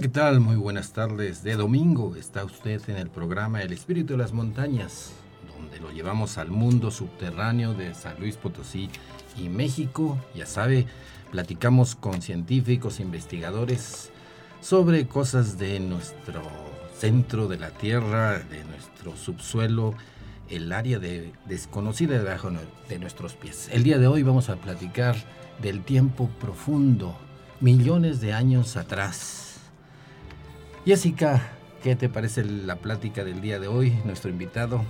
¿Qué tal? Muy buenas tardes. De domingo está usted en el programa El Espíritu de las Montañas, donde lo llevamos al mundo subterráneo de San Luis Potosí y México. Ya sabe, platicamos con científicos, investigadores sobre cosas de nuestro centro de la Tierra, de nuestro subsuelo, el área de, desconocida debajo de nuestros pies. El día de hoy vamos a platicar del tiempo profundo, millones de años atrás Jessica, ¿qué te parece la plática del día de hoy? Nuestro invitado.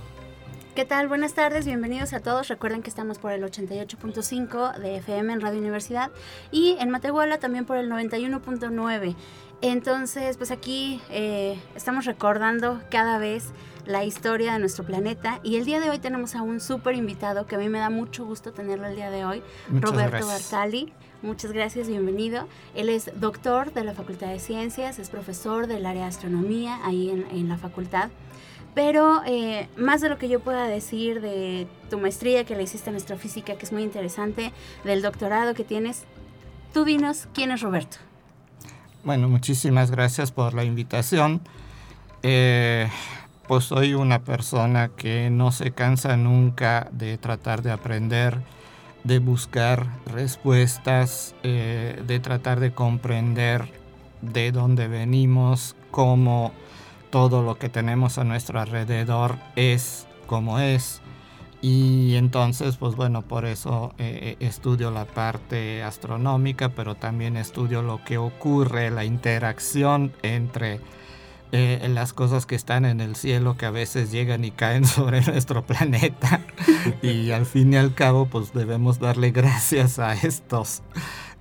¿Qué tal? Buenas tardes, bienvenidos a todos. Recuerden que estamos por el 88.5 de FM en Radio Universidad y en Matehuala también por el 91.9. Entonces, pues aquí eh, estamos recordando cada vez la historia de nuestro planeta y el día de hoy tenemos a un súper invitado que a mí me da mucho gusto tenerlo el día de hoy, Roberto Bartali. Muchas gracias, bienvenido. Él es doctor de la Facultad de Ciencias, es profesor del área de astronomía ahí en, la facultad. Pero eh, más de lo que yo pueda decir de tu maestría que le hiciste en astrofísica, que es muy interesante, del doctorado que tienes, tú dinos quién es Roberto. Bueno, muchísimas gracias por la invitación. Eh, pues soy una persona que no se cansa nunca de tratar de aprender de buscar respuestas, eh, de tratar de comprender de dónde venimos, cómo todo lo que tenemos a nuestro alrededor es como es. Y entonces, pues bueno, por eso eh, estudio la parte astronómica, pero también estudio lo que ocurre, la interacción entre eh, las cosas que están en el cielo que a veces llegan y caen sobre nuestro planeta y al fin y al cabo pues debemos darle gracias a estos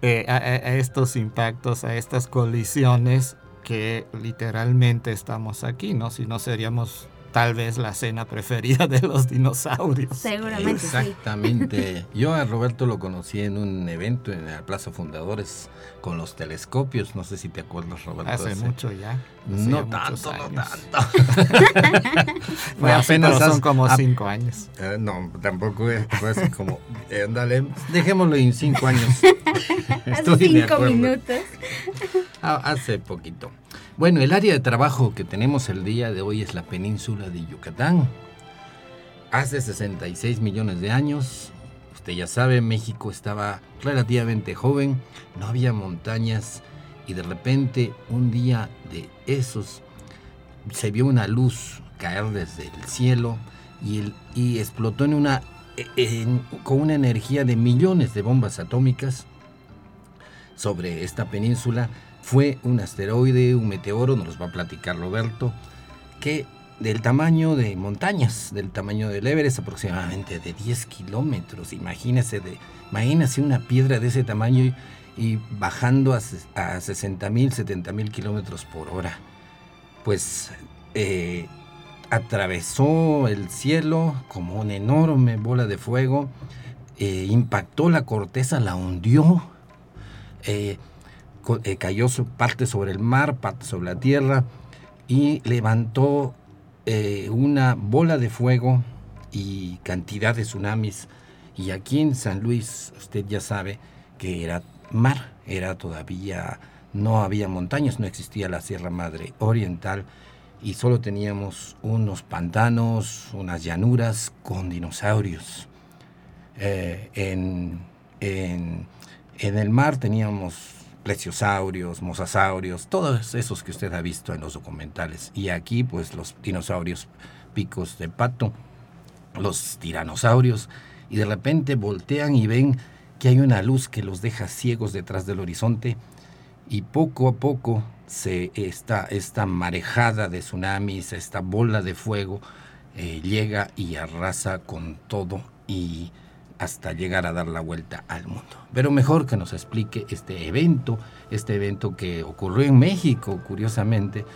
eh, a, estos impactos a estas colisiones que literalmente estamos aquí no si no seríamos tal vez la cena preferida de los dinosaurios. Seguramente. Exactamente. Yo a Roberto lo conocí en un evento en la Plaza Fundadores con los telescopios. No sé si te acuerdas, Roberto. Hace mucho ya. no tanto, no tanto. Fue apenas son como cinco años. Eh, no, tampoco es, fue como, eh, dejémoslo en cinco años. hace cinco minutos. Ah, hace poquito. Bueno, el área de trabajo que tenemos el día de hoy es la península de Yucatán. Hace 66 millones de años, usted ya sabe, México estaba relativamente joven, no había montañas y de repente un día de esos se vio una luz caer desde el cielo y, y explotó en una, con una energía de millones de bombas atómicas sobre esta península fue un asteroide, un meteoro, nos los va a platicar Roberto, que del tamaño de montañas, del tamaño del Everest, aproximadamente de 10 kilómetros. Imagínese, de, imagínese una piedra de ese tamaño y, bajando a, a 60 mil, 70 mil kilómetros por hora. Pues eh, atravesó el cielo como una enorme bola de fuego, eh, impactó la corteza, la hundió. Eh, eh, cayó parte sobre el mar, parte sobre la tierra y levantó eh, una bola de fuego y cantidad de tsunamis. Y aquí en San Luis, usted ya sabe que era mar, era todavía, no había montañas, no existía la Sierra Madre Oriental y solo teníamos unos pantanos, unas llanuras con dinosaurios. Eh, en, en, en el mar teníamos plesiosaurios, mosasaurios, todos esos que usted ha visto en los documentales. Y aquí, pues, los dinosaurios picos de pato, los tiranosaurios, y de repente voltean y ven que hay una luz que los deja ciegos detrás del horizonte, y poco a poco se esta, esta marejada de tsunamis, esta bola de fuego, eh, llega y arrasa con todo y hasta llegar a dar la vuelta al mundo. Pero mejor que nos explique este evento, este evento que ocurrió en México, curiosamente,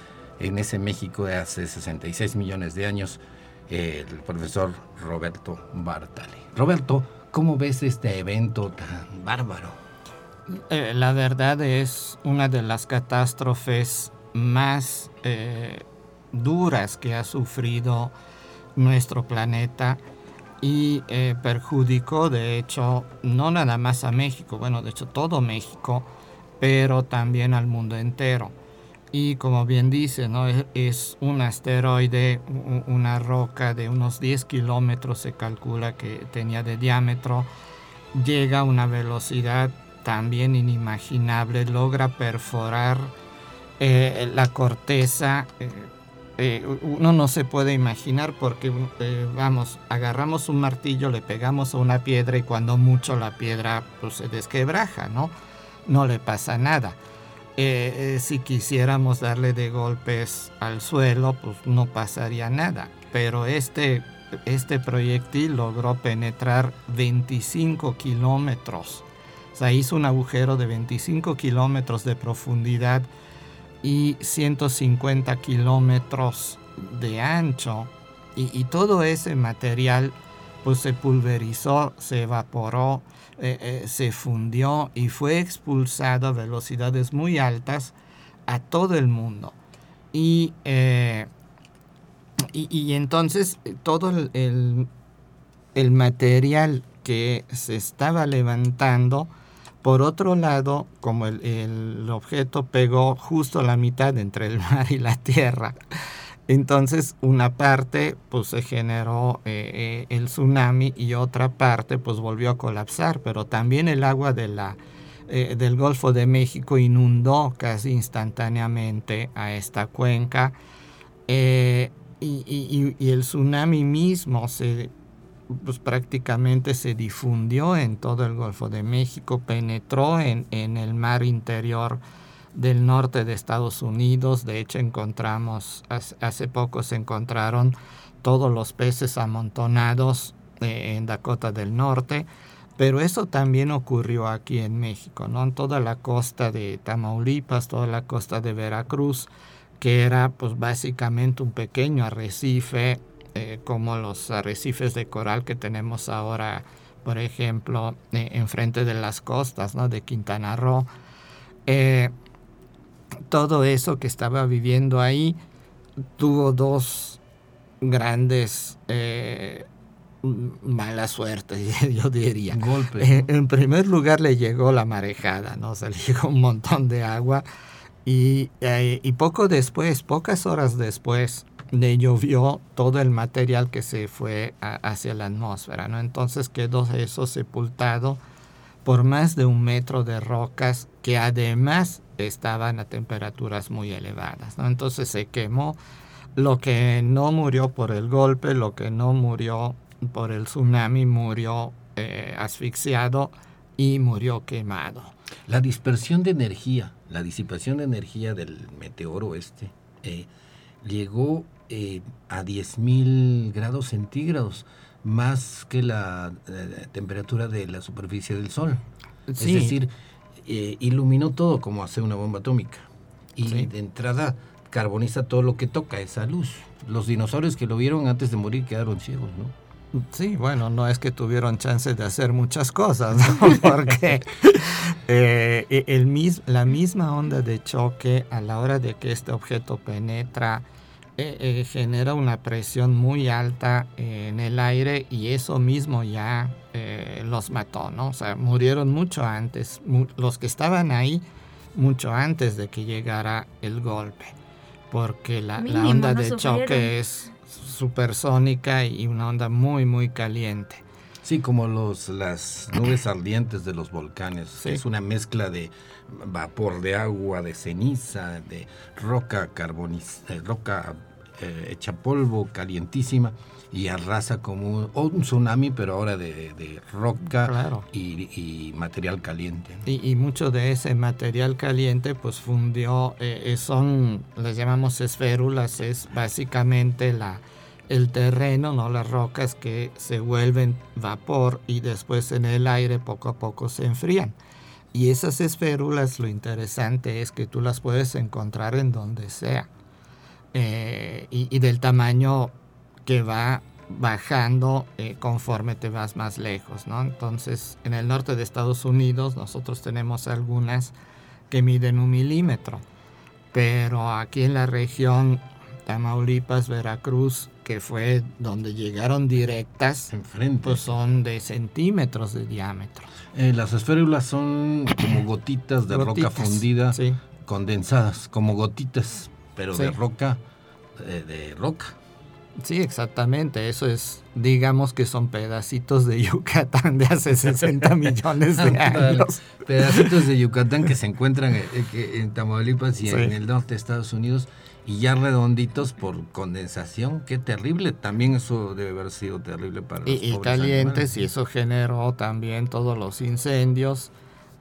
en ese México de hace 66 millones de años, el profesor Roberto Bartali. Roberto, ¿cómo ves este evento tan bárbaro? Eh, la verdad es una de las catástrofes más eh, duras que ha sufrido nuestro planeta y eh, perjudicó de hecho no nada más a México, bueno de hecho todo México, pero también al mundo entero. Y como bien dice, ¿no? es, un asteroide, una roca de unos 10 kilómetros se calcula que tenía de diámetro, llega a una velocidad también inimaginable, logra perforar eh, la corteza. Eh, eh, uno no se puede imaginar porque, vamos, agarramos un martillo, le pegamos a una piedra y cuando mucho la piedra pues, se desquebraja, ¿no? No le pasa nada eh, eh, si quisiéramos darle de golpes al suelo, pues no pasaría nada. Pero este, este proyectil logró penetrar 25 kilómetros. O sea, hizo un agujero de 25 kilómetros de profundidad y 150 kilómetros de ancho. Y, todo ese material pues se pulverizó, se evaporó eh, eh, se fundió y fue expulsado a velocidades muy altas a todo el mundo. Y, eh, y, entonces todo el, el, material que se estaba levantando, por otro lado, como el, objeto pegó justo la mitad entre el mar y la tierra, entonces una parte pues se generó eh, eh, el tsunami y otra parte pues volvió a colapsar, pero también el agua eh, del Golfo de México inundó casi instantáneamente a esta cuenca y, el tsunami mismo se, pues, prácticamente se difundió en todo el Golfo de México, penetró en, en el mar interior del norte de Estados Unidos. De hecho, encontramos, hace poco se encontraron todos los peces amontonados eh, en Dakota del Norte. Pero eso también ocurrió aquí en México, ¿no? En toda la costa de Tamaulipas, toda la costa de Veracruz, que era pues básicamente un pequeño arrecife, eh, como los arrecifes de coral que tenemos ahora, por ejemplo, eh, enfrente de las costas, ¿no? De Quintana Roo todo eso que estaba viviendo ahí tuvo dos grandes eh, mala suerte, yo diría. Golpe. En primer lugar le llegó la marejada, ¿no? Se le llegó un montón de agua y, eh, y poco después, pocas horas después, le llovió todo el material que se fue hacia la atmósfera, ¿no? Entonces quedó eso sepultado por más de un metro de rocas que además estaban a temperaturas muy elevadas. ¿no? Entonces se quemó lo que no murió por el golpe, lo que no murió por el tsunami, murió eh, asfixiado y murió quemado. La dispersión de energía, la disipación de energía del meteoro este, eh, llegó eh, a 10.000 grados centígrados, más que la temperatura de la superficie del Sol. Es decir, eh, iluminó todo como hace una bomba atómica. Y de entrada carboniza todo lo que toca, esa luz. Los dinosaurios que lo vieron antes de morir quedaron ciegos, ¿no? Sí, bueno, no es que tuvieron chance de hacer muchas cosas, porque eh, el la misma onda de choque a la hora de que este objeto penetra eh, eh, genera una presión muy alta en el aire y eso mismo ya eh, los mató, ¿no? O sea, murieron mucho antes, los que estaban ahí mucho antes de que llegara el golpe, porque la, onda de choque es supersónica y una onda muy, muy caliente. Sí, como los, las nubes ardientes de los volcanes. Es una mezcla de vapor de agua, de ceniza, de roca carbonizada, roca eh, hecha polvo, calientísima, y arrasa como un, tsunami, pero ahora de, roca y, material caliente. Y, mucho de ese material caliente pues fundió, eh, eh, son, les llamamos esférulas, es básicamente la, el terreno, no las rocas que se vuelven vapor y después en el aire poco a poco se enfrían. Y esas esférulas, lo interesante es que tú las puedes encontrar en donde sea. Eh, y, del tamaño que va bajando eh, conforme te vas más lejos, ¿no? Entonces, en el norte de Estados Unidos nosotros tenemos algunas que miden un milímetro, pero aquí en la región Tamaulipas, Veracruz, que fue donde llegaron directas, Enfrente. pues son de centímetros de diámetro. Eh, las esférulas son como gotitas de roca fundida, sí. condensadas, como gotitas, pero de roca, eh, de roca. Sí, exactamente. Eso es, digamos que son pedacitos de Yucatán de hace 60 millones de años. Pedacitos de Yucatán que se encuentran eh, que en Tamaulipas y Sí. en el norte de Estados Unidos y ya redonditos por condensación. Qué terrible. También eso debe haber sido terrible para los Y, y pobres calientes, animales. y eso generó también todos los incendios,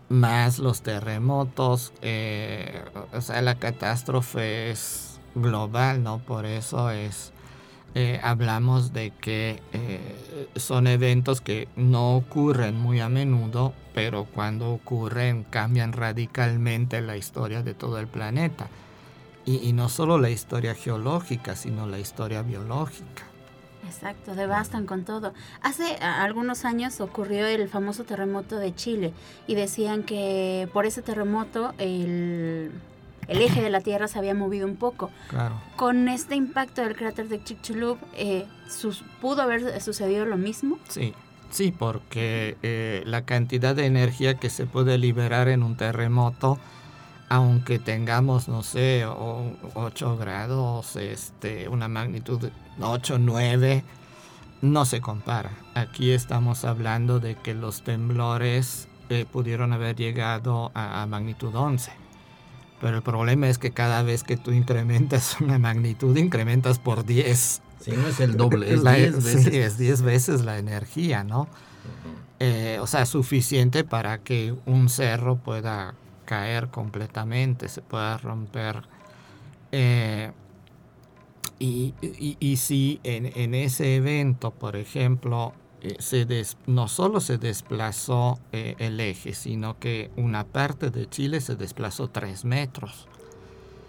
más los terremotos. eh, o sea, la catástrofe es global, ¿no? Por eso es. eh, hablamos de que eh, son eventos que no ocurren muy a menudo, pero cuando ocurren cambian radicalmente la historia de todo el planeta. Y, y no solo la historia geológica, sino la historia biológica. Exacto, devastan con todo. Hace algunos años ocurrió el famoso terremoto de Chile y decían que por ese terremoto el, el eje de la Tierra se había movido un poco. Claro. Con este impacto del cráter de Chicxulub, eh, sus- ¿pudo haber sucedido lo mismo? Sí, sí, porque eh, la cantidad de energía que se puede liberar en un terremoto, aunque tengamos, no sé, 8 grados, este, una magnitud de 8, 9, no se compara. Aquí estamos hablando de que los temblores eh, pudieron haber llegado a, a magnitud 11. Pero el problema es que cada vez que tú incrementas una magnitud, incrementas por 10. Si no es el doble, es La- 10 veces. Sí, es 10 veces la energía, ¿no? Eh, o sea, suficiente para que un cerro pueda caer completamente, se pueda romper. Eh, y, y, y si en, en ese evento, por ejemplo, eh, se des- no solo se desplazó eh, el eje, sino que una parte de Chile se desplazó 3 metros.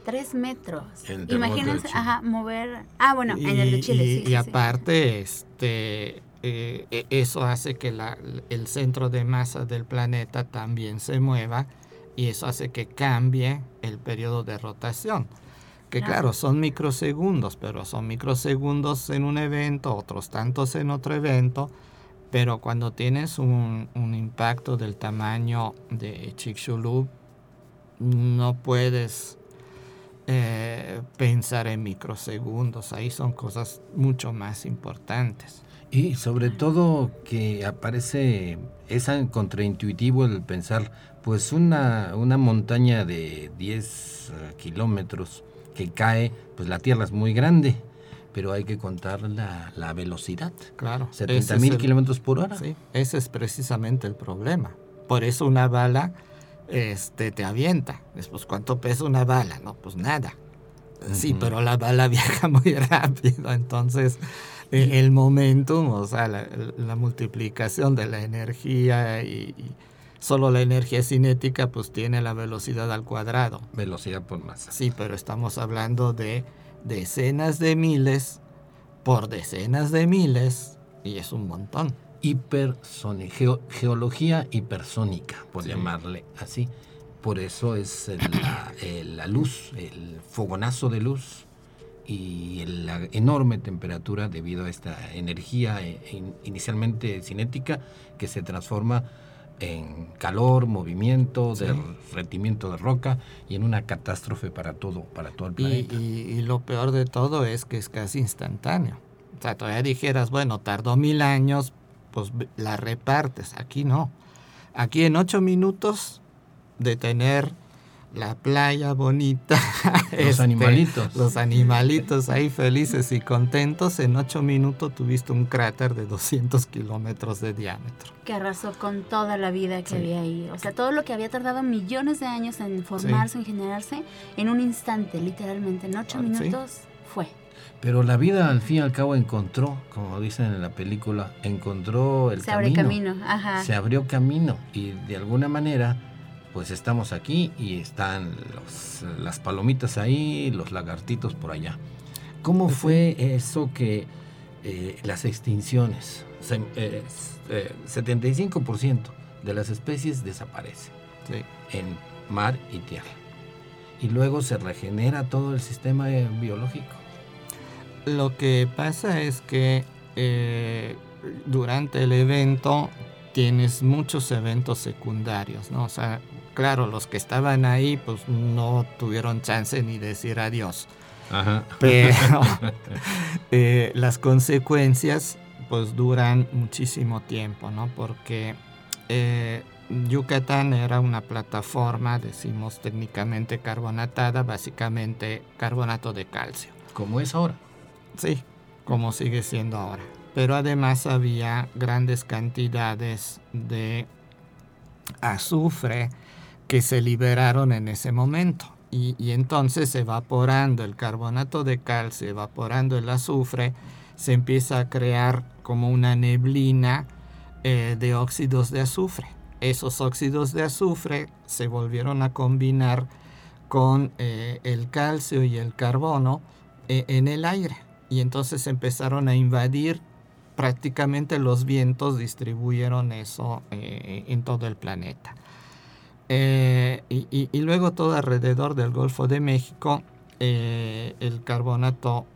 Tres metros. Imagínense, ajá, mover... Ah, bueno, en el de Y- Chile, y, sí, y sí, sí. aparte, este, eh, e- eso hace que la- el centro de masa del planeta también se mueva y eso hace que cambie el periodo de rotación. Que Claro. claro, son microsegundos, pero son microsegundos en un evento, otros tantos en otro evento. Pero cuando tienes un, un impacto del tamaño de Chicxulub, no puedes eh, pensar en microsegundos. Ahí son cosas mucho más importantes. Y sobre todo que aparece, es contraintuitivo el pensar, pues una, una montaña de 10 eh, kilómetros que cae, pues la Tierra es muy grande, pero hay que contar la, la velocidad. Claro. 70 ese es mil kilómetros por hora. Sí, ese es precisamente el problema. Por eso una bala este, te avienta. Después, ¿cuánto pesa una bala? No, pues nada. Sí, pero la bala viaja muy rápido. Entonces, eh, el momentum, o sea, la, la multiplicación de la energía y, y solo la energía cinética, pues tiene la velocidad al cuadrado. Velocidad por masa. Sí, pero estamos hablando de decenas de miles por decenas de miles y es un montón. Geo- geología hipersónica, por Sí. llamarle así. Por eso es la, luz, el fogonazo de luz y la enorme temperatura debido a esta energía eh, in- inicialmente cinética que se transforma en calor, movimiento, Sí. derretimiento de roca y en una catástrofe para todo, para todo el planeta. y- y lo peor de todo es que es casi instantáneo. O sea, todavía dijeras, bueno, tardó mil años, pues la repartes. Aquí no. Aquí en ocho minutos de tener la playa bonita, Los este, animalitos. los animalitos ahí felices y contentos, en ocho minutos tuviste un cráter de 200 kilómetros de diámetro. que arrasó con toda la vida que Sí. había ahí. O sea, todo lo que había tardado millones de años en formarse, en generarse, en un instante, literalmente, en ocho Ah, sí. minutos, fue. Pero la vida al fin y al cabo encontró, como dicen en la película, encontró el Se abre camino, ajá. Se abrió camino y de alguna manera pues estamos aquí y están las palomitas ahí, los lagartitos por allá. ¿Cómo fue eso que eh, las extinciones, 75% eh, de las especies desaparecen en mar y tierra? Y luego se regenera todo el sistema biológico. Lo que pasa es que eh, durante el evento tienes muchos eventos secundarios, ¿no? O sea, claro, los que estaban ahí pues no tuvieron chance ni decir adiós. Pero eh, las consecuencias pues duran muchísimo tiempo, ¿no? Porque eh, Yucatán era una plataforma, decimos técnicamente carbonatada, básicamente carbonato de calcio. ¿Cómo es ahora? Sí, como sigue siendo ahora. Pero además había grandes cantidades de azufre que se liberaron en ese momento. Y, entonces evaporando el carbonato de calcio, evaporando el azufre, se empieza a crear como una neblina eh, de óxidos de azufre. Esos óxidos de azufre se volvieron a combinar con eh, el calcio y el carbono eh, en el aire y entonces empezaron a invadir prácticamente los vientos distribuyeron eso en todo el planeta. Eh, y, luego todo alrededor del Golfo de México, eh, el carbonato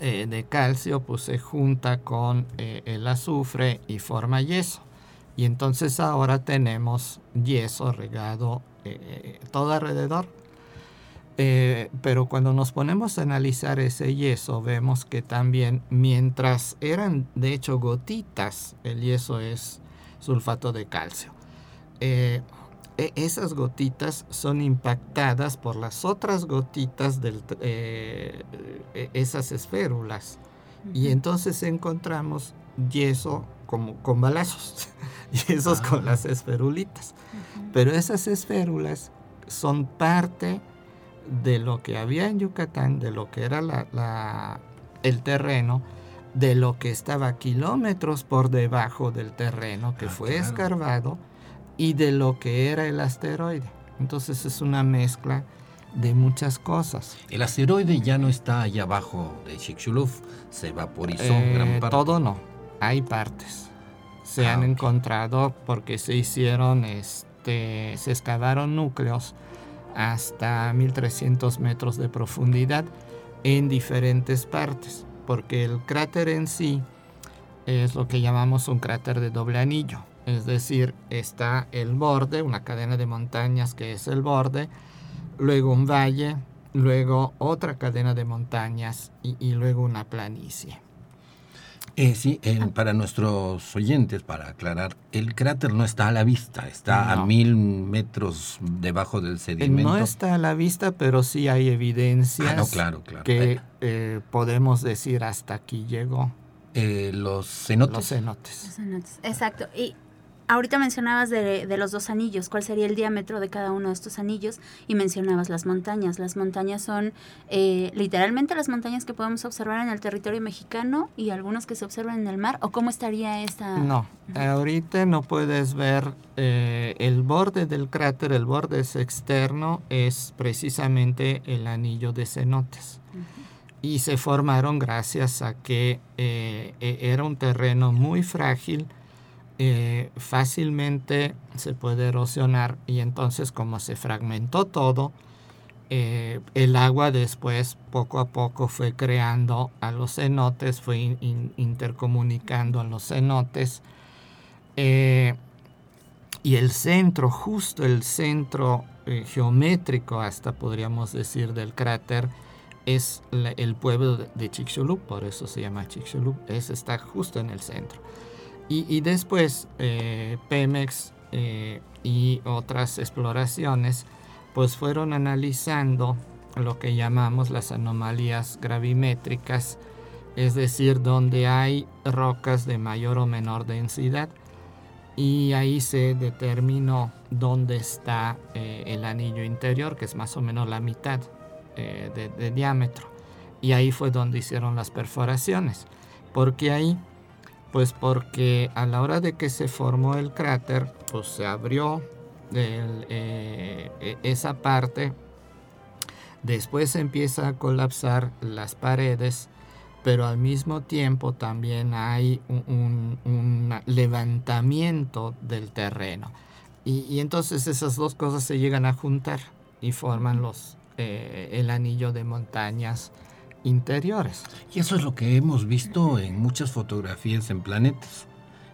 de calcio pues, se junta con el azufre y forma yeso. Y entonces ahora tenemos yeso regado todo alrededor. Eh, pero cuando nos ponemos a analizar ese yeso, vemos que también mientras eran de hecho gotitas, el yeso es sulfato de calcio. Eh, esas gotitas son impactadas por las otras gotitas de eh, e, esas esférulas. Y entonces encontramos yeso como con balazos, yesos con ah. las esferulitas. Pero esas esférulas son parte de lo que había en Yucatán, de lo que era la, el terreno, de lo que estaba kilómetros por debajo del terreno que ah, fue escarbado y de lo que era el asteroide. Entonces es una mezcla de muchas cosas. El asteroide ya no está allá abajo de Chicxulub, se vaporizó eh, gran parte. Todo no, hay partes. Se ah, han encontrado porque se hicieron, este, se excavaron núcleos hasta 1300 metros de profundidad en diferentes partes, porque el cráter en sí es lo que llamamos un cráter de doble anillo, es decir, está el borde, una cadena de montañas que es el borde, luego un valle, luego otra cadena de montañas y, luego una planicie. Eh, sí, para nuestros oyentes, para aclarar, el cráter no está a la vista, está a mil metros debajo del sedimento. No está a la vista, pero sí hay evidencias ah, claro, claro. que eh, podemos decir hasta aquí llegó. Eh, los cenotes. Los cenotes. Los cenotes, exacto. Y ahorita mencionabas de, los dos anillos, cuál sería el diámetro de cada uno de estos anillos y mencionabas las montañas. Las montañas son eh, literalmente las montañas que podemos observar en el territorio mexicano y algunos que se observan en el mar. ¿O cómo estaría esta? No, ahorita no puedes ver eh, el borde del cráter, el borde externo es precisamente el anillo de cenotes. Y se formaron gracias a que eh, e, era un terreno muy frágil, eh, fácilmente se puede erosionar y entonces como se fragmentó todo, eh, el agua después poco a poco fue creando a los cenotes, fue intercomunicando a los cenotes. Eh, y el centro, justo el centro geométrico, hasta podríamos decir, del cráter, es el pueblo de, Chicxulub, por eso se llama Chicxulub, es, está justo en el centro. Y, después eh, Pemex eh, y otras exploraciones pues fueron analizando lo que llamamos las anomalías gravimétricas, es decir, donde hay rocas de mayor o menor densidad y ahí se determinó dónde está eh, el anillo interior, que es más o menos la mitad de, diámetro. Y ahí fue donde hicieron las perforaciones. ¿Por qué ahí? Pues porque a la hora de que se formó el cráter, pues se abrió eh, e, esa parte, después empieza a colapsar las paredes, pero al mismo tiempo también hay un, levantamiento del terreno. Y, entonces esas dos cosas se llegan a juntar y forman los, eh, el anillo de montañas interiores. Y eso es lo que hemos visto en muchas fotografías en planetas.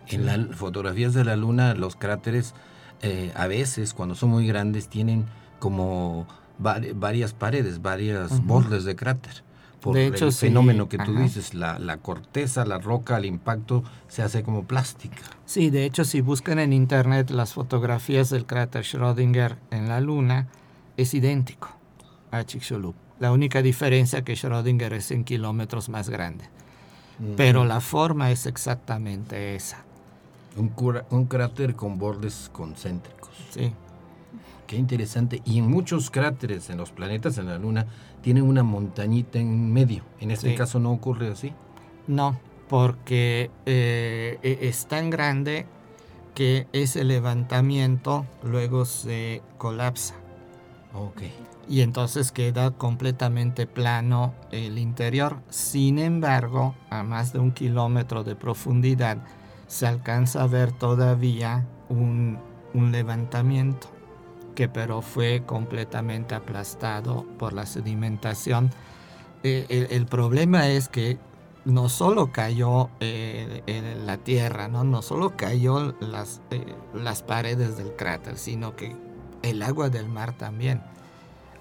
En las fotografías de la Luna, los cráteres eh, a veces, cuando son muy grandes, tienen como varias paredes, varias bordes de cráter. Por el fenómeno que tú dices, la, la, corteza, la roca, el impacto se hace como plástica. Sí, de hecho, si buscan en internet las fotografías del cráter Schrödinger en la Luna, es idéntico a Chicxulub. La única diferencia que Schrödinger es en kilómetros más grande. Pero la forma es exactamente esa. Un, un cráter con bordes concéntricos. Sí. Qué interesante. Y en muchos cráteres en los planetas, en la Luna, tienen una montañita en medio. En este caso no ocurre así. No, porque eh, e, es tan grande que ese levantamiento luego se colapsa. Ok y entonces queda completamente plano el interior. Sin embargo, a más de un kilómetro de profundidad se alcanza a ver todavía un, levantamiento que pero fue completamente aplastado por la sedimentación. Eh, el, problema es que no solo cayó eh, la tierra, ¿no? no solo cayó las, eh, las paredes del cráter, sino que el agua del mar también.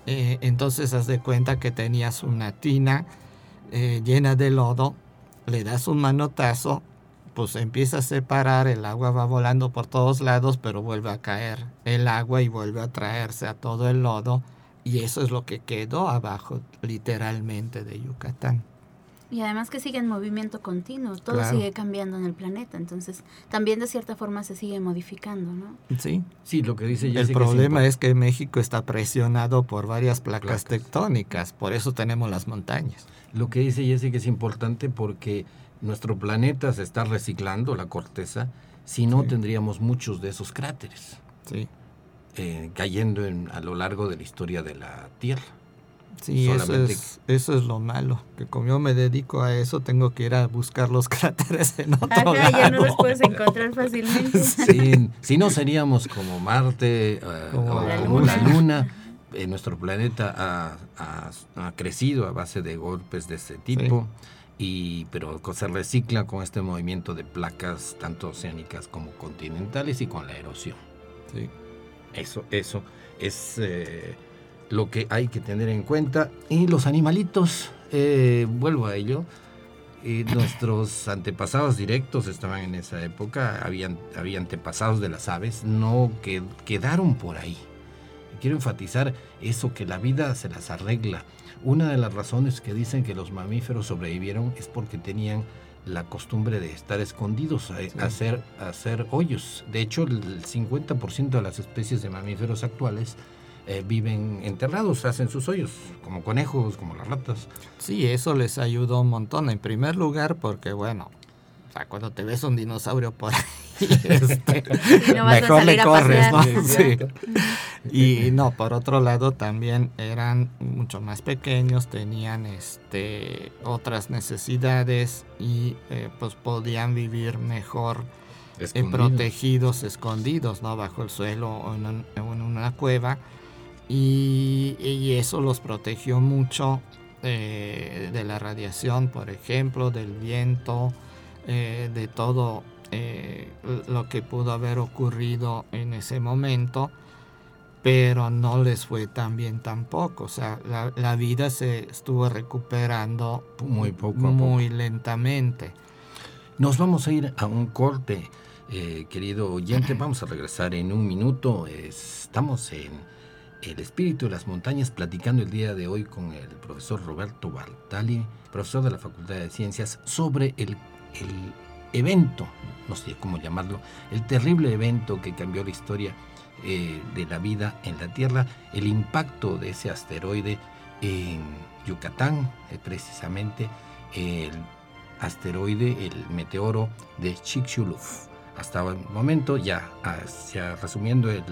Eh, entonces haz de cuenta que tenías una tina eh, llena de lodo, le das un manotazo, pues empieza a separar, el agua va volando por todos lados, pero vuelve a caer el agua y vuelve a traerse a todo el lodo. Y eso es lo que quedó abajo literalmente de Yucatán. Y además que sigue en movimiento continuo, todo sigue cambiando en el planeta, entonces también de cierta forma se sigue modificando, ¿no? Sí. Sí, lo que dice El problema es, que México está presionado por varias placas, tectónicas, por eso tenemos las montañas. Lo que dice Jessica es importante porque nuestro planeta se está reciclando, la corteza, si no tendríamos muchos de esos cráteres. Sí. Eh, cayendo a lo largo de la historia de la Tierra. Sí, eso es, eso es lo malo, que como yo me dedico a eso, tengo que ir a buscar los cráteres en otro lado. ya no los puedes encontrar fácilmente. Sí, si no seríamos como Marte eh, como, o la como Luna. la Luna. Eh, nuestro planeta ha, crecido a base de golpes de este tipo. Y, pero se recicla con este movimiento de placas tanto oceánicas como continentales y con la erosión. Sí. Eso, eso es eh, lo que hay que tener en cuenta. Y los animalitos, eh, vuelvo a ello, nuestros antepasados directos estaban en esa época, habían, había antepasados de las aves, no que, quedaron por ahí. Quiero enfatizar eso, que la vida se las arregla. Una de las razones que dicen que los mamíferos sobrevivieron es porque tenían la costumbre de estar escondidos, a, hacer, hacer hoyos. De hecho, el 50% de las especies de mamíferos actuales eh, viven enterrados, hacen sus hoyos, como conejos, como las ratas. Sí, eso les ayudó un montón. En primer lugar, porque bueno, o sea, cuando te ves un dinosaurio por ahí, este, mejor le corres, ¿no? Sí. Y no, por otro lado también eran mucho más pequeños, tenían este otras necesidades y eh, pues podían vivir mejor eh, protegidos, escondidos, ¿no? Bajo el suelo o en una cueva y, eso los protegió mucho eh, de la radiación, por ejemplo, del viento, eh, de todo eh, lo que pudo haber ocurrido en ese momento, pero no les fue tan bien tampoco. O sea, la, vida se estuvo recuperando muy poco, muy lentamente. Nos vamos a ir a un corte, querido oyente. Vamos a regresar en un minuto. Estamos en el espíritu de las montañas, platicando el día de hoy con el profesor Roberto Bartali, profesor de la Facultad de Ciencias, sobre el, evento, no sé cómo llamarlo, el terrible evento que cambió la historia eh, de la vida en la Tierra, el impacto de ese asteroide en Yucatán, eh, precisamente el asteroide, el meteoro de Chicxulub. Hasta el momento, ya, resumiendo el,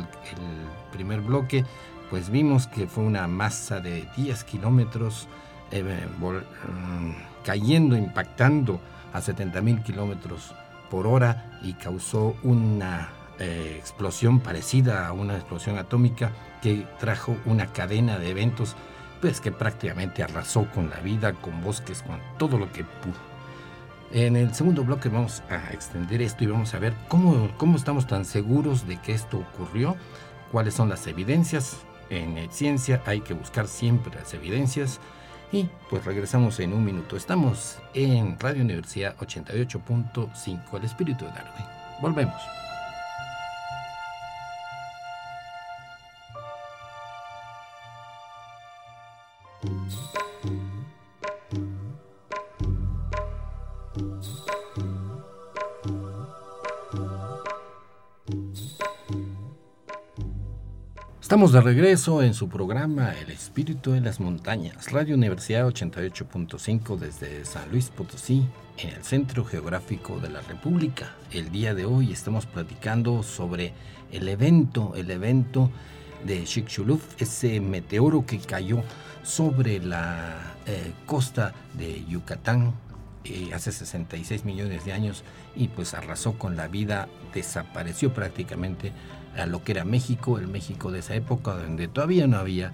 primer bloque, pues vimos que fue una masa de 10 kilómetros eh, mm, cayendo, impactando a 70 mil kilómetros por hora y causó una eh, explosión parecida a una explosión atómica que trajo una cadena de eventos pues que prácticamente arrasó con la vida, con bosques, con todo lo que pudo. En el segundo bloque vamos a extender esto y vamos a ver cómo, cómo estamos tan seguros de que esto ocurrió, cuáles son las evidencias. En ciencia hay que buscar siempre las evidencias y pues regresamos en un minuto. Estamos en Radio Universidad 88.5, el espíritu de Darwin. Volvemos. Estamos de regreso en su programa El Espíritu de las Montañas, Radio Universidad 88.5 desde San Luis Potosí, en el centro geográfico de la República. El día de hoy estamos platicando sobre el evento, el evento de Chicxulub, ese meteoro que cayó sobre la eh, costa de Yucatán eh, hace 66 millones de años y pues arrasó con la vida, desapareció prácticamente a lo que era México, el México de esa época, donde todavía no había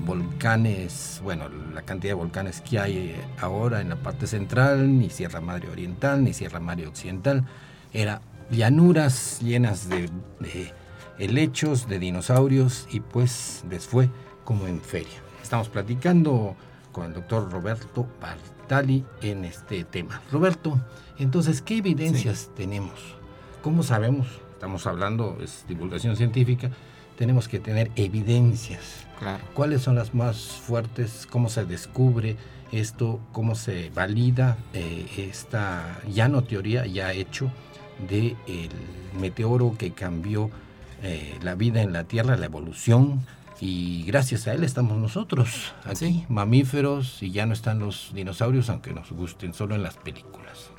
volcanes, bueno, la cantidad de volcanes que hay eh, ahora en la parte central, ni Sierra Madre Oriental, ni Sierra Madre Occidental, era llanuras llenas de, de helechos, de dinosaurios, y pues les fue como en feria. Estamos platicando con el doctor Roberto Bartali en este tema. Roberto, entonces, ¿qué evidencias tenemos? ¿Cómo sabemos estamos hablando, es divulgación científica, tenemos que tener evidencias. ¿Cuáles son las más fuertes? ¿Cómo se descubre esto? ¿Cómo se valida eh, esta ya no teoría, ya hecho, del meteoro que cambió eh, la vida en la Tierra, la evolución? Y gracias a él estamos nosotros aquí, mamíferos, y ya no están los dinosaurios, aunque nos gusten solo en las películas.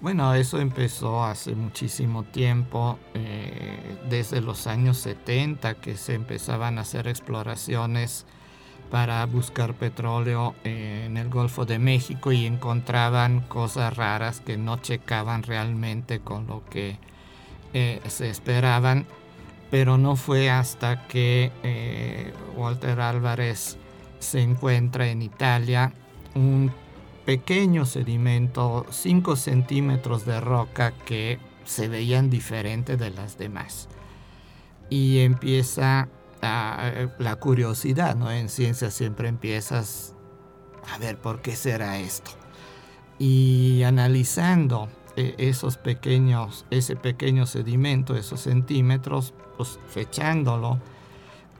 Bueno, eso empezó hace muchísimo tiempo, eh, desde los años 70 que se empezaban a hacer exploraciones para buscar petróleo en el Golfo de México y encontraban cosas raras que no checaban realmente con lo que eh, se esperaban, pero no fue hasta que eh, Walter Álvarez se encuentra en Italia un pequeño sedimento, 5 centímetros de roca que se veían diferente de las demás. Y empieza la curiosidad, ¿no? En ciencia siempre empiezas a ver por qué será esto. Y analizando eh, esos pequeños, ese pequeño sedimento, esos centímetros, pues fechándolo,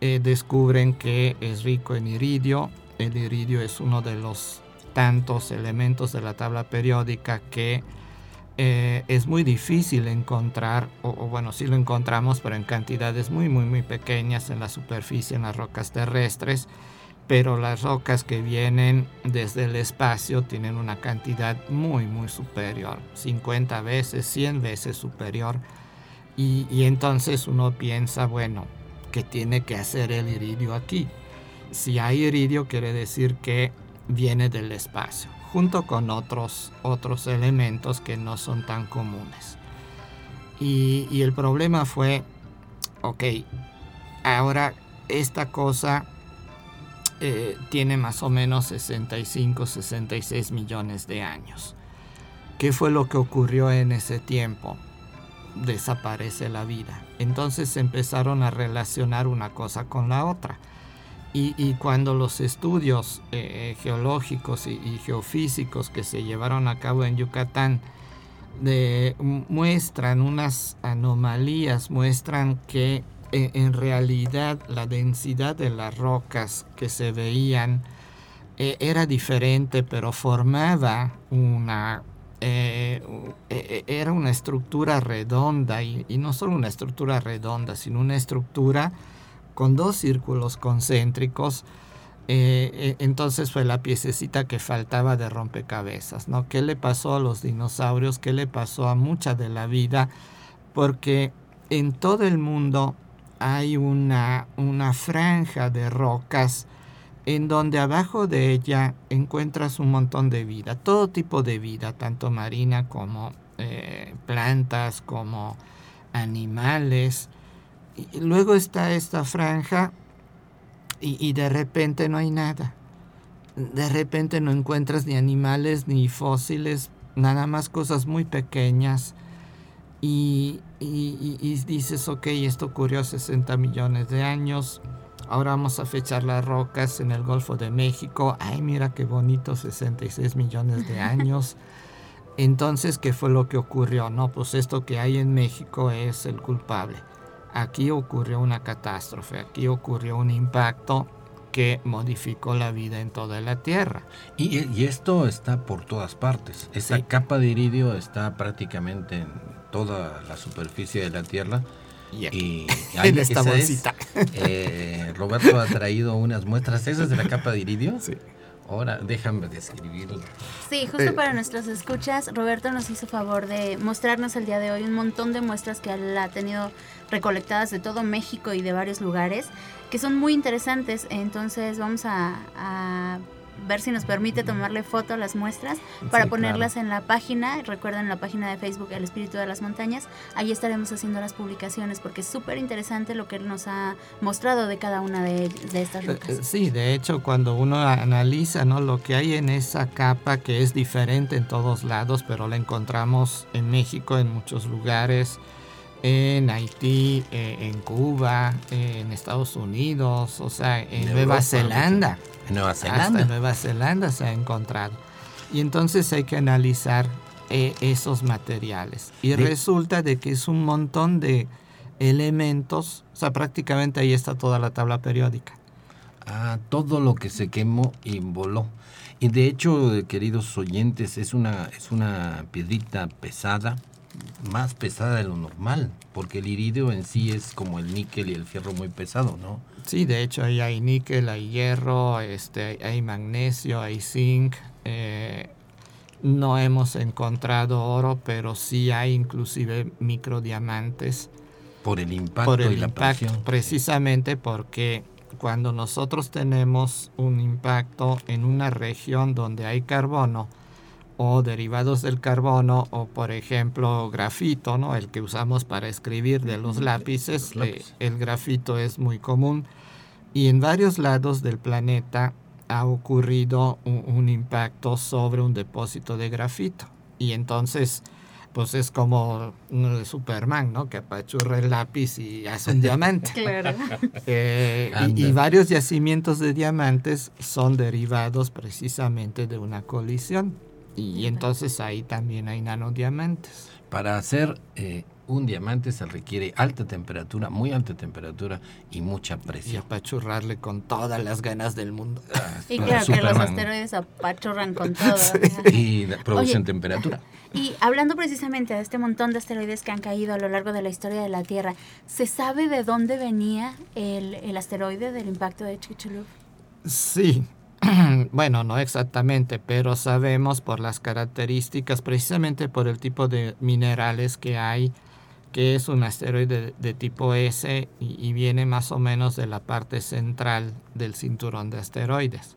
eh, descubren que es rico en iridio. El iridio es uno de los tantos elementos de la tabla periódica que eh, es muy difícil encontrar, o, bueno, sí lo encontramos, pero en cantidades muy, muy, muy pequeñas en la superficie, en las rocas terrestres, pero las rocas que vienen desde el espacio tienen una cantidad muy, muy superior, 50 veces, 100 veces superior. Y, y entonces uno piensa, bueno, ¿qué tiene que hacer el iridio aquí? Si hay iridio quiere decir que viene del espacio, junto con otros, otros elementos que no son tan comunes. Y, el problema fue, ok, ahora esta cosa eh, tiene más o menos 65, 66 millones de años. ¿Qué fue lo que ocurrió en ese tiempo? Desaparece la vida. Entonces empezaron a relacionar una cosa con la otra. Y, cuando los estudios eh, geológicos y, geofísicos que se llevaron a cabo en Yucatán muestran unas anomalías, muestran que eh, en realidad la densidad de las rocas que se veían eh, era diferente, pero formaba una era una estructura redonda y, no solo una estructura redonda, sino una estructura con dos círculos concéntricos Eh, eh, entonces fue la piececita que faltaba de rompecabezas, ¿no? ¿Qué le pasó a los dinosaurios? ¿Qué le pasó a mucha de la vida? Porque en todo el mundo hay una, una franja de rocas en donde abajo de ella encuentras un montón de vida, todo tipo de vida, tanto marina como eh, plantas, como animales. Y luego está esta franja y, y, de repente no hay nada. De repente no encuentras ni animales ni fósiles, nada más cosas muy pequeñas. Y, y, y dices, ok, esto ocurrió 60 millones de años Ahora vamos a fechar las rocas en el Golfo de México. Ay, mira qué bonito, 66 millones de años. Entonces, ¿qué fue lo que ocurrió? No, pues esto que hay en México es el culpable. Aquí ocurrió una catástrofe, aquí ocurrió un impacto que modificó la vida en toda la Tierra. Y, esto está por todas partes. Esa capa de iridio está prácticamente en toda la superficie de la Tierra y en esta bolsita. Eh, Roberto ha traído unas muestras esas de la capa de iridio. Sí. Ahora déjame describirlo. Sí, justo eh. para nuestras escuchas, Roberto nos hizo favor de mostrarnos el día de hoy un montón de muestras que él ha tenido recolectadas de todo México y de varios lugares, que son muy interesantes. Entonces vamos a ver si nos permite tomarle foto a las muestras para ponerlas en la página. Recuerden la página de Facebook El Espíritu de las Montañas. Ahí estaremos haciendo las publicaciones porque es súper interesante lo que él nos ha mostrado de cada una de, estas eh, rocas. Eh, sí, de hecho, cuando uno analiza ¿no? lo que hay en esa capa que es diferente en todos lados, pero la encontramos en México, en muchos lugares en Haití, eh, en Cuba, en Estados Unidos, o sea, en Nueva Zelanda. En Nueva Zelanda. en Nueva Zelanda se ha encontrado. Y entonces hay que analizar eh, esos materiales. Y resulta de que es un montón de elementos, o sea, prácticamente ahí está toda la tabla periódica. Ah, todo lo que se quemó y voló. Y de hecho, queridos oyentes, es una, es una piedrita pesada, más pesada de lo normal, porque el iridio en sí es como el níquel y el fierro muy pesado, ¿no? Sí, de hecho ahí hay níquel, hay hierro, este, hay magnesio, hay zinc. Eh, no hemos encontrado oro, pero sí hay inclusive microdiamantes. Por el impacto y la presión. Precisamente porque cuando nosotros tenemos un impacto en una región donde hay carbono, o derivados del carbono o por ejemplo grafito, ¿no? el que usamos para escribir de los lápices. Eh, el grafito es muy común y en varios lados del planeta ha ocurrido un, impacto sobre un depósito de grafito y entonces pues es como uno de Superman, ¿no? Que apachurra el lápiz y hace un diamante. claro. Eh, y, y, varios yacimientos de diamantes son derivados precisamente de una colisión. Y entonces ahí también hay nanodiamantes. Para hacer eh, un diamante se requiere alta temperatura, muy alta temperatura y mucha presión. Y apachurrarle con todas las ganas del mundo. Ah, y claro que los asteroides apachurran con todo. Y producen temperatura. Y hablando precisamente de este montón de asteroides que han caído a lo largo de la historia de la Tierra, ¿se sabe de dónde venía el, el asteroide del impacto de Chicxulub? Sí, bueno, no exactamente, pero sabemos por las características, precisamente por el tipo de minerales que hay, que es un asteroide de, tipo S y, viene más o menos de la parte central del cinturón de asteroides.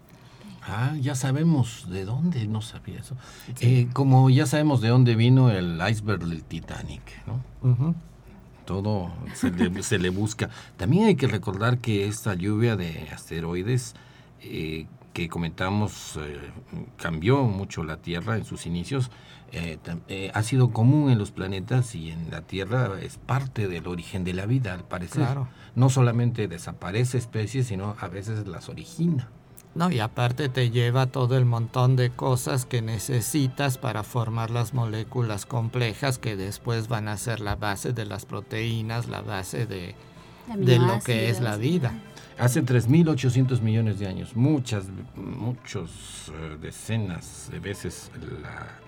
Ah, ya sabemos de dónde, no sabía eso. Eh, como ya sabemos de dónde vino el iceberg del Titanic, ¿no? Todo se le, se le, busca. También hay que recordar que esta lluvia de asteroides eh, que comentamos eh, cambió mucho la Tierra en sus inicios, eh, eh, ha sido común en los planetas y en la Tierra es parte del origen de la vida, al parecer. No solamente desaparece especies, sino a veces las origina. No, y aparte te lleva todo el montón de cosas que necesitas para formar las moléculas complejas que después van a ser la base de las proteínas, la base de, de lo que es la vida. Hace 3.800 millones de años, muchas, muchos eh, decenas de veces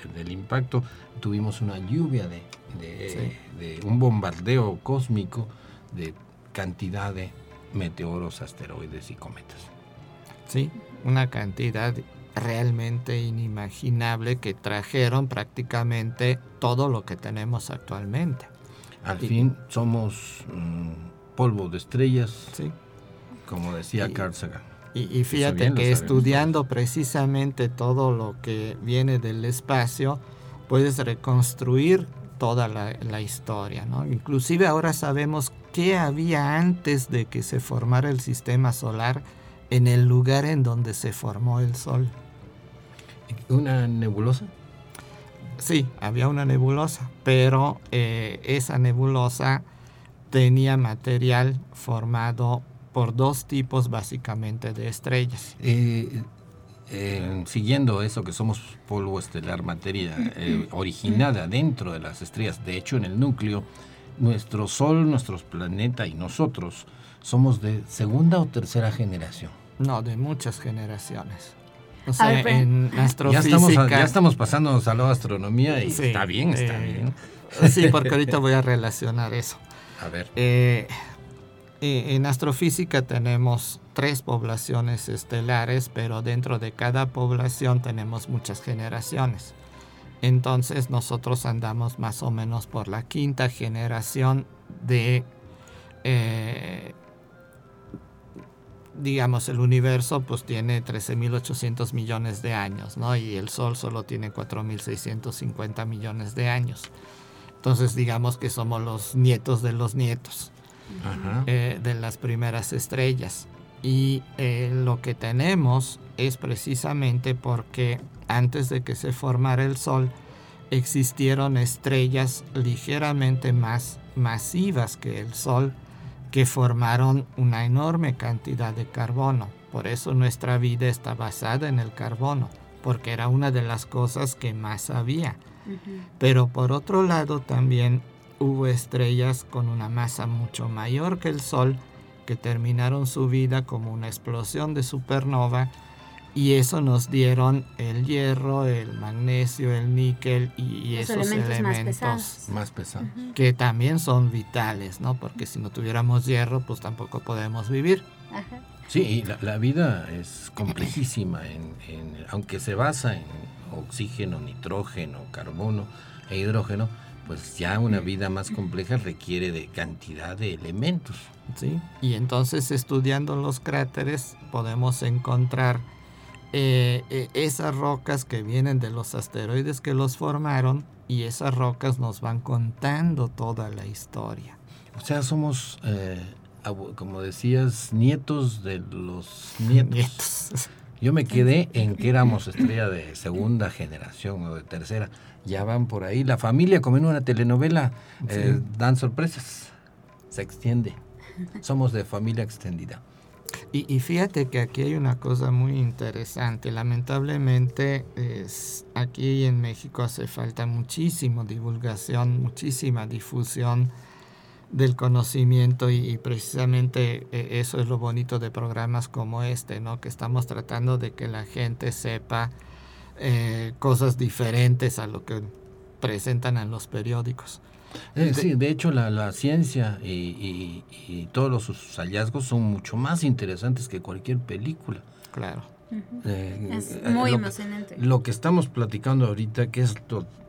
en el impacto, tuvimos una lluvia de, de, un bombardeo cósmico de cantidad de meteoros, asteroides y cometas. Sí, una cantidad realmente inimaginable que trajeron prácticamente todo lo que tenemos actualmente. Al fin somos mm, polvo de estrellas, sí. Como decía Carl Sagan. Y, fíjate que estudiando precisamente todo lo que viene del espacio, puedes reconstruir toda la, la, historia, ¿no? Inclusive ahora sabemos qué había antes de que se formara el sistema solar en el lugar en donde se formó el Sol. ¿Una nebulosa? Sí, había una nebulosa, pero eh, esa nebulosa tenía material formado por dos tipos básicamente de estrellas. Eh, eh, siguiendo eso que somos polvo estelar, materia originada dentro de las estrellas, de hecho en el núcleo, nuestro Sol, nuestros planetas y nosotros somos de segunda o tercera generación. No, de muchas generaciones. O sea, en astrofísica... Ya estamos, ya estamos pasándonos a la astronomía y está bien, está eh, bien. Sí, porque ahorita voy a relacionar eso. A ver. Eh, eh, en astrofísica tenemos tres poblaciones estelares, pero dentro de cada población tenemos muchas generaciones. Entonces nosotros andamos más o menos por la quinta generación de digamos, el universo pues tiene 13.800 millones de años, ¿no? Y el Sol solo tiene 4.650 millones de años. Entonces digamos que somos los nietos de los nietos eh, de las primeras estrellas. Y eh, lo que tenemos es precisamente porque antes de que se formara el Sol, existieron estrellas ligeramente más masivas que el Sol que formaron una enorme cantidad de carbono. Por eso nuestra vida está basada en el carbono, porque era una de las cosas que más había. Pero por otro lado también hubo estrellas con una masa mucho mayor que el Sol que terminaron su vida como una explosión de supernova y eso nos dieron el hierro, el magnesio, el níquel y, esos elementos, más pesados, que también son vitales, ¿no? Porque si no tuviéramos hierro, pues tampoco podemos vivir. Sí, y la, vida es complejísima, en, aunque se basa en oxígeno, nitrógeno, carbono e hidrógeno, pues ya una vida más compleja requiere de cantidad de elementos. Sí, y entonces estudiando los cráteres podemos encontrar eh, eh, esas rocas que vienen de los asteroides que los formaron y esas rocas nos van contando toda la historia. O sea, somos, eh, como decías, nietos de los nietos. Yo me quedé en que éramos estrella de segunda generación o de tercera. Ya van por ahí. La familia, como en una telenovela, dan sorpresas. Se extiende. Somos de familia extendida. Y, fíjate que aquí hay una cosa muy interesante. Lamentablemente es, aquí en México hace falta muchísima divulgación, muchísima difusión del conocimiento y, precisamente e, eso es lo bonito de programas como este, ¿no? Que estamos tratando de que la gente sepa eh, cosas diferentes a lo que presentan en los periódicos. Eh, sí, de hecho la, ciencia y, todos sus hallazgos son mucho más interesantes que cualquier película. Claro. Eh, es eh, muy lo, emocionante. Lo que estamos platicando ahorita, que es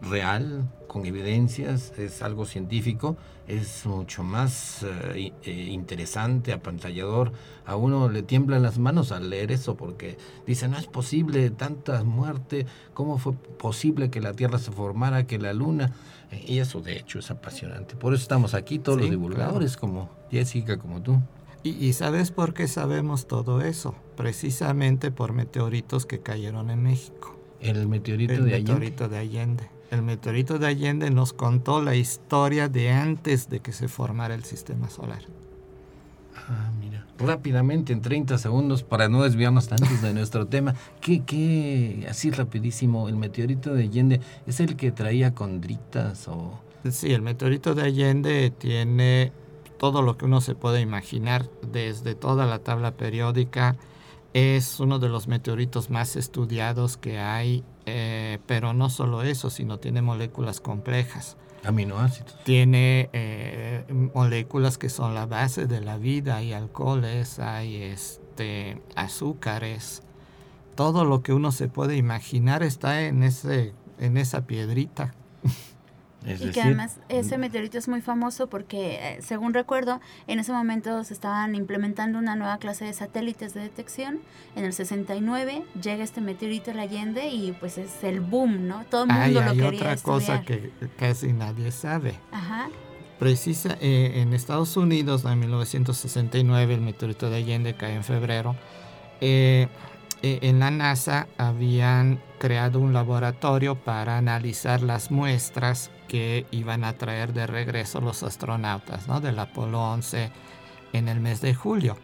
real, con evidencias, es algo científico, es mucho más interesante, apantallador. A uno le tiemblan las manos al leer eso porque dice, no es posible tanta muerte, ¿cómo fue posible que la Tierra se formara, que la Luna? Y eso de hecho es apasionante. Por eso estamos aquí todos los divulgadores como Jessica, como tú. Y, sabes por qué sabemos todo eso? Precisamente por meteoritos que cayeron en México. El meteorito El de meteorito de Allende. El meteorito de Allende nos contó la historia de antes de que se formara el sistema solar. Ah, mira. Rápidamente, en 30 segundos, para no desviarnos tanto de nuestro tema, ¿qué, ¿qué, así rapidísimo, el meteorito de Allende es el que traía condritas o...? Sí, el meteorito de Allende tiene todo lo que uno se puede imaginar, desde toda la tabla periódica, es uno de los meteoritos más estudiados que hay, eh, pero no solo eso, sino tiene moléculas complejas. Aminoácidos. Tiene eh, moléculas que son la base de la vida, hay alcoholes, hay este, azúcares, todo lo que uno se puede imaginar está en, ese, en esa piedrita. Y que además ese meteorito es muy famoso porque, eh, según recuerdo, en ese momento se estaban implementando una nueva clase de satélites de detección. En el 69 llega este meteorito a la Allende y pues es el boom, ¿no? Todo el mundo lo quería otra cosa que casi nadie sabe. Ajá. Precisa, eh, en Estados Unidos, en 1969, el meteorito de Allende cae en febrero. Eh, en la NASA habían creado un laboratorio para analizar las muestras que iban a traer de regreso los astronautas del Apolo 11 en el mes de julio.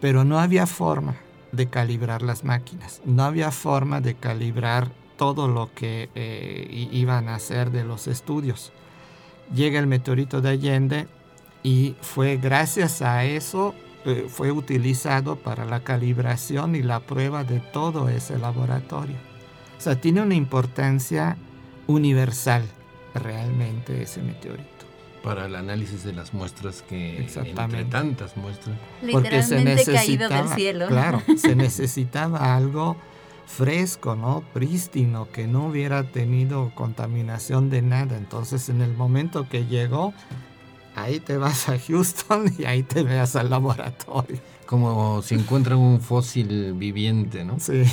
Pero no había forma de calibrar las máquinas, no había forma de calibrar todo lo que eh, iban a hacer de los estudios. Llega el meteorito de Allende y fue gracias a eso, eh, fue utilizado para la calibración y la prueba de todo ese laboratorio. O sea, tiene una importancia universal realmente ese meteorito. Para el análisis de las muestras que entre tantas muestras. Porque se necesitaba, del cielo. Claro, se necesitaba algo fresco, ¿no? Prístino, que no hubiera tenido contaminación de nada. Entonces, en el momento que llegó, ahí te vas a Houston y ahí te veas al laboratorio. Como si encuentran un fósil viviente, ¿no? Sí.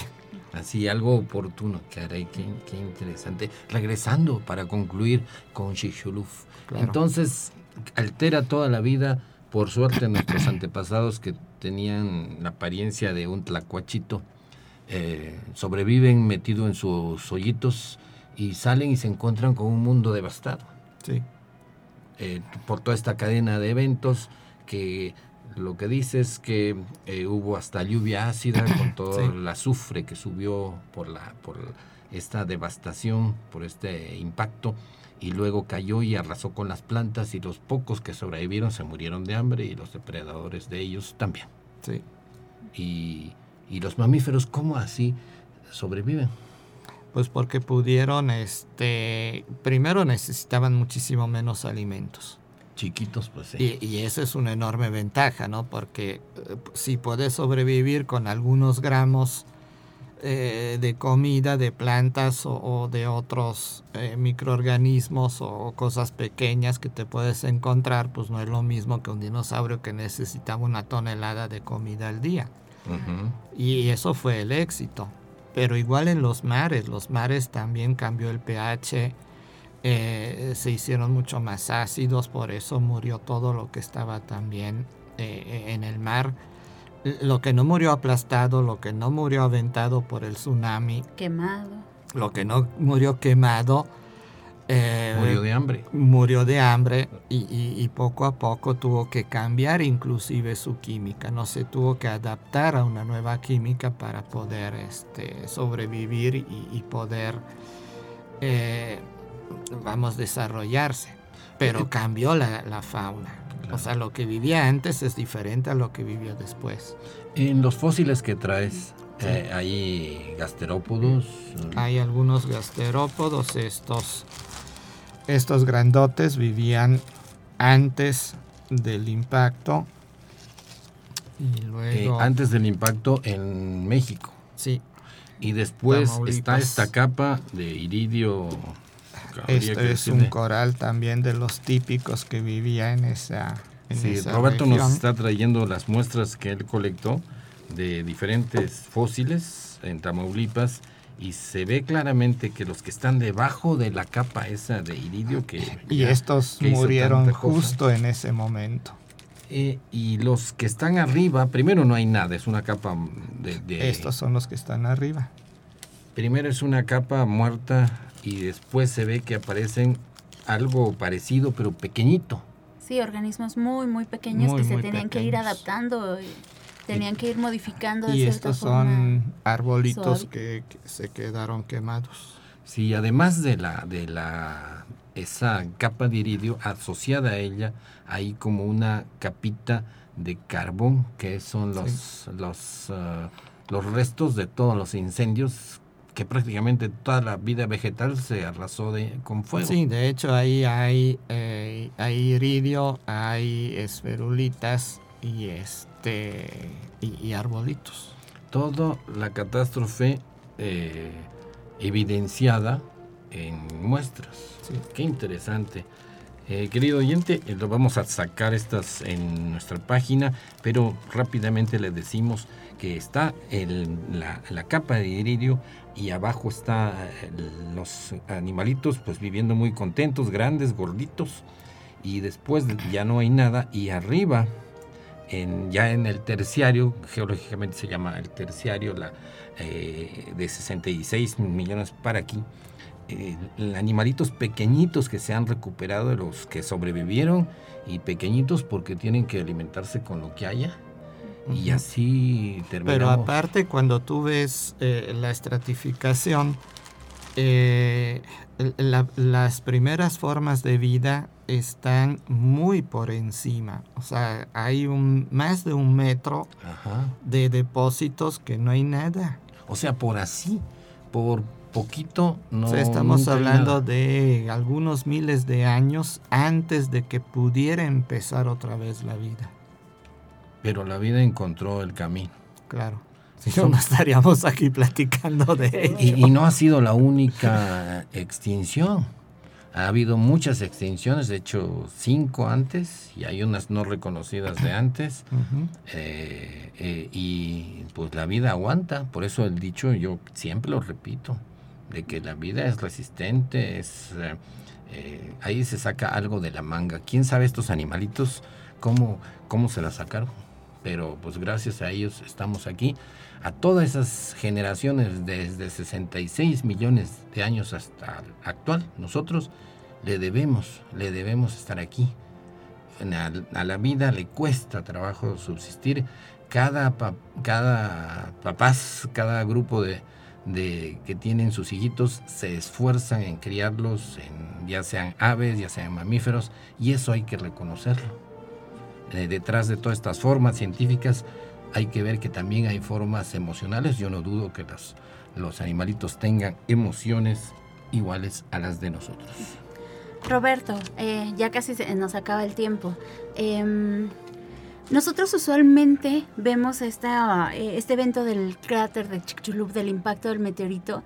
Así, algo oportuno, caray, qué, qué interesante. Regresando para concluir con Shishuluf. Entonces, altera toda la vida, por suerte, nuestros antepasados que tenían la apariencia de un tlacuachito, eh, sobreviven metido en sus hoyitos y salen y se encuentran con un mundo devastado. Sí. Eh, por toda esta cadena de eventos que lo que dice es que eh, hubo hasta lluvia ácida con todo el azufre que subió por, la, por esta devastación, por este impacto, y luego cayó y arrasó con las plantas y los pocos que sobrevivieron se murieron de hambre y los depredadores de ellos también. Sí. Y, y los mamíferos, ¿cómo así sobreviven? Pues porque pudieron, este, primero necesitaban muchísimo menos alimentos chiquitos, pues sí. Y, esa es una enorme ventaja, ¿no? Porque eh, si puedes sobrevivir con algunos gramos eh, de comida, de plantas o, de otros eh, microorganismos o cosas pequeñas que te puedes encontrar, pues no es lo mismo que un dinosaurio que necesitaba una tonelada de comida al día. Y eso fue el éxito. Pero igual en los mares, los mares también cambió el pH eh, se hicieron mucho más ácidos, por eso murió todo lo que estaba también eh, en el mar. Lo que no murió aplastado, lo que no murió aventado por el tsunami. Quemado. Lo que no murió quemado. Eh, murió de hambre. Murió de hambre y, poco a poco tuvo que cambiar inclusive su química, no se tuvo que adaptar a una nueva química para poder este, sobrevivir y, poder vamos, desarrollarse. Pero eh, cambió la, fauna. O sea, lo que vivía antes es diferente a lo que vivió después. En los fósiles que traes, eh, ¿hay gasterópodos? Hay algunos gasterópodos. Estos, estos grandotes vivían antes del impacto. Y luego... Eh, antes del impacto en México. Sí. Y después está esta capa de iridio este es un coral también de los típicos que vivía en esa. sí, Roberto nos está trayendo las muestras que él colectó de diferentes fósiles en Tamaulipas y se ve claramente que los que están debajo de la capa esa de iridio que... Y estos murieron justo en ese momento. Eh, y los que están arriba, primero no hay nada, es una capa de... Estos son los que están arriba. Primero es una capa muerta y después se ve que aparecen algo parecido pero pequeñito. Sí, organismos muy, muy pequeños que se tenían que ir adaptando, y tenían que ir modificando. De y estos son arbolitos que, se quedaron quemados. Sí, además de la, de la esa capa de iridio asociada a ella, hay como una capita de carbón que son los, los, ah, los restos de todos los incendios que prácticamente toda la vida vegetal se arrasó de, con fuego. Sí, de hecho ahí hay, eh, hay iridio, hay esferulitas y este y, arbolitos. Toda la catástrofe eh, evidenciada en muestras. Qué interesante. Eh, querido oyente, eh, lo vamos a sacar estas en nuestra página, pero rápidamente le decimos que está la, capa de iridio y abajo está los animalitos pues viviendo muy contentos, grandes, gorditos, y después ya no hay nada y arriba en, ya en el terciario, geológicamente se llama el terciario, la, eh, de 66 millones para aquí, eh, animalitos pequeñitos que se han recuperado de los que sobrevivieron y pequeñitos porque tienen que alimentarse con lo que haya. Y así terminamos. Pero aparte, cuando tú ves eh, la estratificación, eh, las primeras formas de vida están muy por encima. O sea, hay un, más de un metro de depósitos que no hay nada. O sea, por así, por poquito no. estamos hablando de algunos miles de años antes de que pudiera empezar otra vez la vida. Pero la vida encontró el camino. Claro. Si no, no estaríamos aquí platicando de ello. y no ha sido la única extinción. Ha habido muchas extinciones, de hecho cinco antes y hay unas no reconocidas de antes. Eh, eh, y pues la vida aguanta, por eso el dicho yo siempre lo repito, de que la vida es resistente, es eh, ahí se saca algo de la manga. ¿Quién sabe estos animalitos cómo, cómo se la sacaron? Pero pues gracias a ellos estamos aquí. A todas esas generaciones desde 66 millones de años hasta actual, nosotros le debemos, le debemos estar aquí. A, la vida le cuesta trabajo subsistir. Cada, cada papás, cada grupo de, que tienen sus hijitos se esfuerzan en criarlos, ya sean aves, ya sean mamíferos, y eso hay que reconocerlo. Eh, detrás de todas estas formas científicas hay que ver que también hay formas emocionales. Yo no dudo que los, los animalitos tengan emociones iguales a las de nosotros. Roberto, eh, ya casi se nos acaba el tiempo. Em, nosotros usualmente vemos esta, eh, este evento del cráter de Chicxulub, del impacto del meteorito,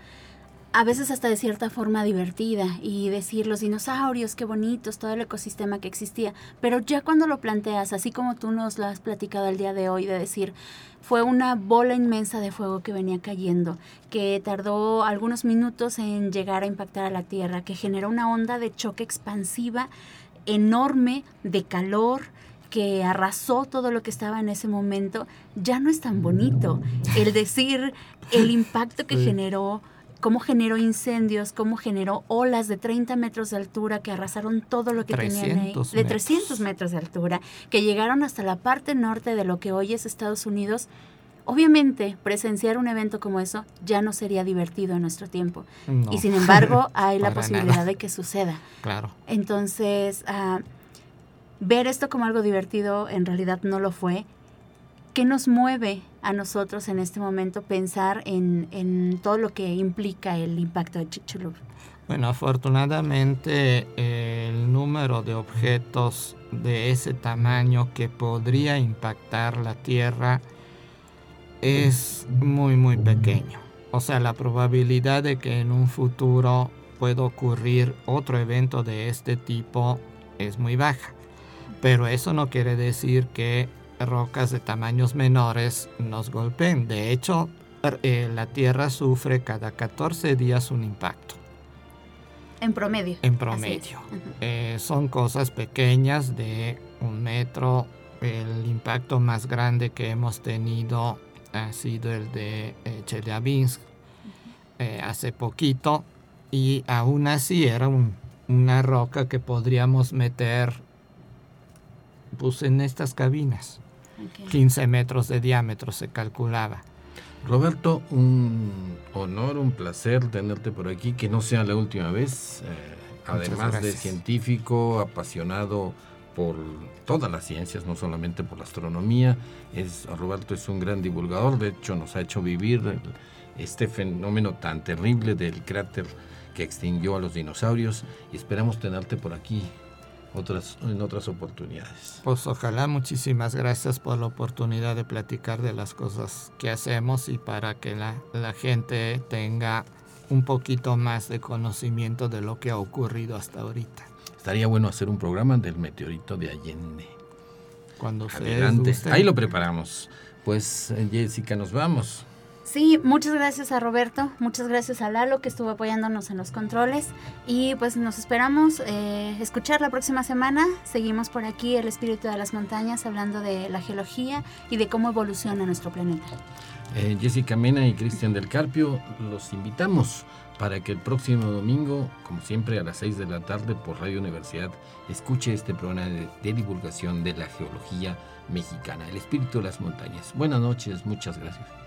a veces hasta de cierta forma divertida y decir los dinosaurios, qué bonitos, todo el ecosistema que existía. Pero ya cuando lo planteas, así como tú nos lo has platicado el día de hoy, de decir, fue una bola inmensa de fuego que venía cayendo, que tardó algunos minutos en llegar a impactar a la Tierra, que generó una onda de choque expansiva enorme de calor, que arrasó todo lo que estaba en ese momento, ya no es tan bonito. El decir el impacto que generó cómo generó incendios, cómo generó olas de 30 metros de altura que arrasaron todo lo que tenían ahí, de 300 metros de altura, que llegaron hasta la parte norte de lo que hoy es Estados Unidos. Obviamente, presenciar un evento como eso ya no sería divertido en nuestro tiempo. y sin embargo, hay la posibilidad de que suceda. Claro. Entonces, ah, ver esto como algo divertido en realidad no lo fue. ¿Qué nos mueve a nosotros en este momento pensar en, todo lo que implica el impacto de Chicxulub? Bueno, afortunadamente el número de objetos de ese tamaño que podría impactar la Tierra es muy muy pequeño. O sea, la probabilidad de que en un futuro pueda ocurrir otro evento de este tipo es muy baja. Pero eso no quiere decir que rocas de tamaños menores nos golpeen. De hecho, eh, la Tierra sufre cada 14 días un impacto. En promedio. En promedio. Eh, son cosas pequeñas de un metro. El impacto más grande que hemos tenido ha sido el de eh, Chelyabinsk hace poquito. Y aún así era una roca que podríamos meter pues, en estas cabinas. 15 metros de diámetro se calculaba. Roberto, un honor, un placer tenerte por aquí, que no sea la última vez. Eh, además de científico, apasionado por todas las ciencias, no solamente por la astronomía. Es, Roberto es un gran divulgador, de hecho nos ha hecho vivir este fenómeno tan terrible del cráter que extinguió a los dinosaurios y esperamos tenerte por aquí otras, en otras oportunidades. Pues ojalá, muchísimas gracias por la oportunidad de platicar de las cosas que hacemos y para que la, la gente tenga un poquito más de conocimiento de lo que ha ocurrido hasta ahorita. Estaría bueno hacer un programa del meteorito de Allende. Cuando gusten. Ahí lo preparamos. Pues eh, Jessica, nos vamos. Sí, muchas gracias a Roberto, muchas gracias a Lalo que estuvo apoyándonos en los controles y pues nos esperamos eh, escuchar la próxima semana. Seguimos por aquí el espíritu de las montañas hablando de la geología y de cómo evoluciona nuestro planeta. Eh, Jessica Mena y Cristian del Carpio los invitamos para que el próximo domingo, como siempre a las 6 de la tarde por Radio Universidad, escuche este programa de, de divulgación de la geología mexicana, el espíritu de las montañas. Buenas noches, muchas gracias.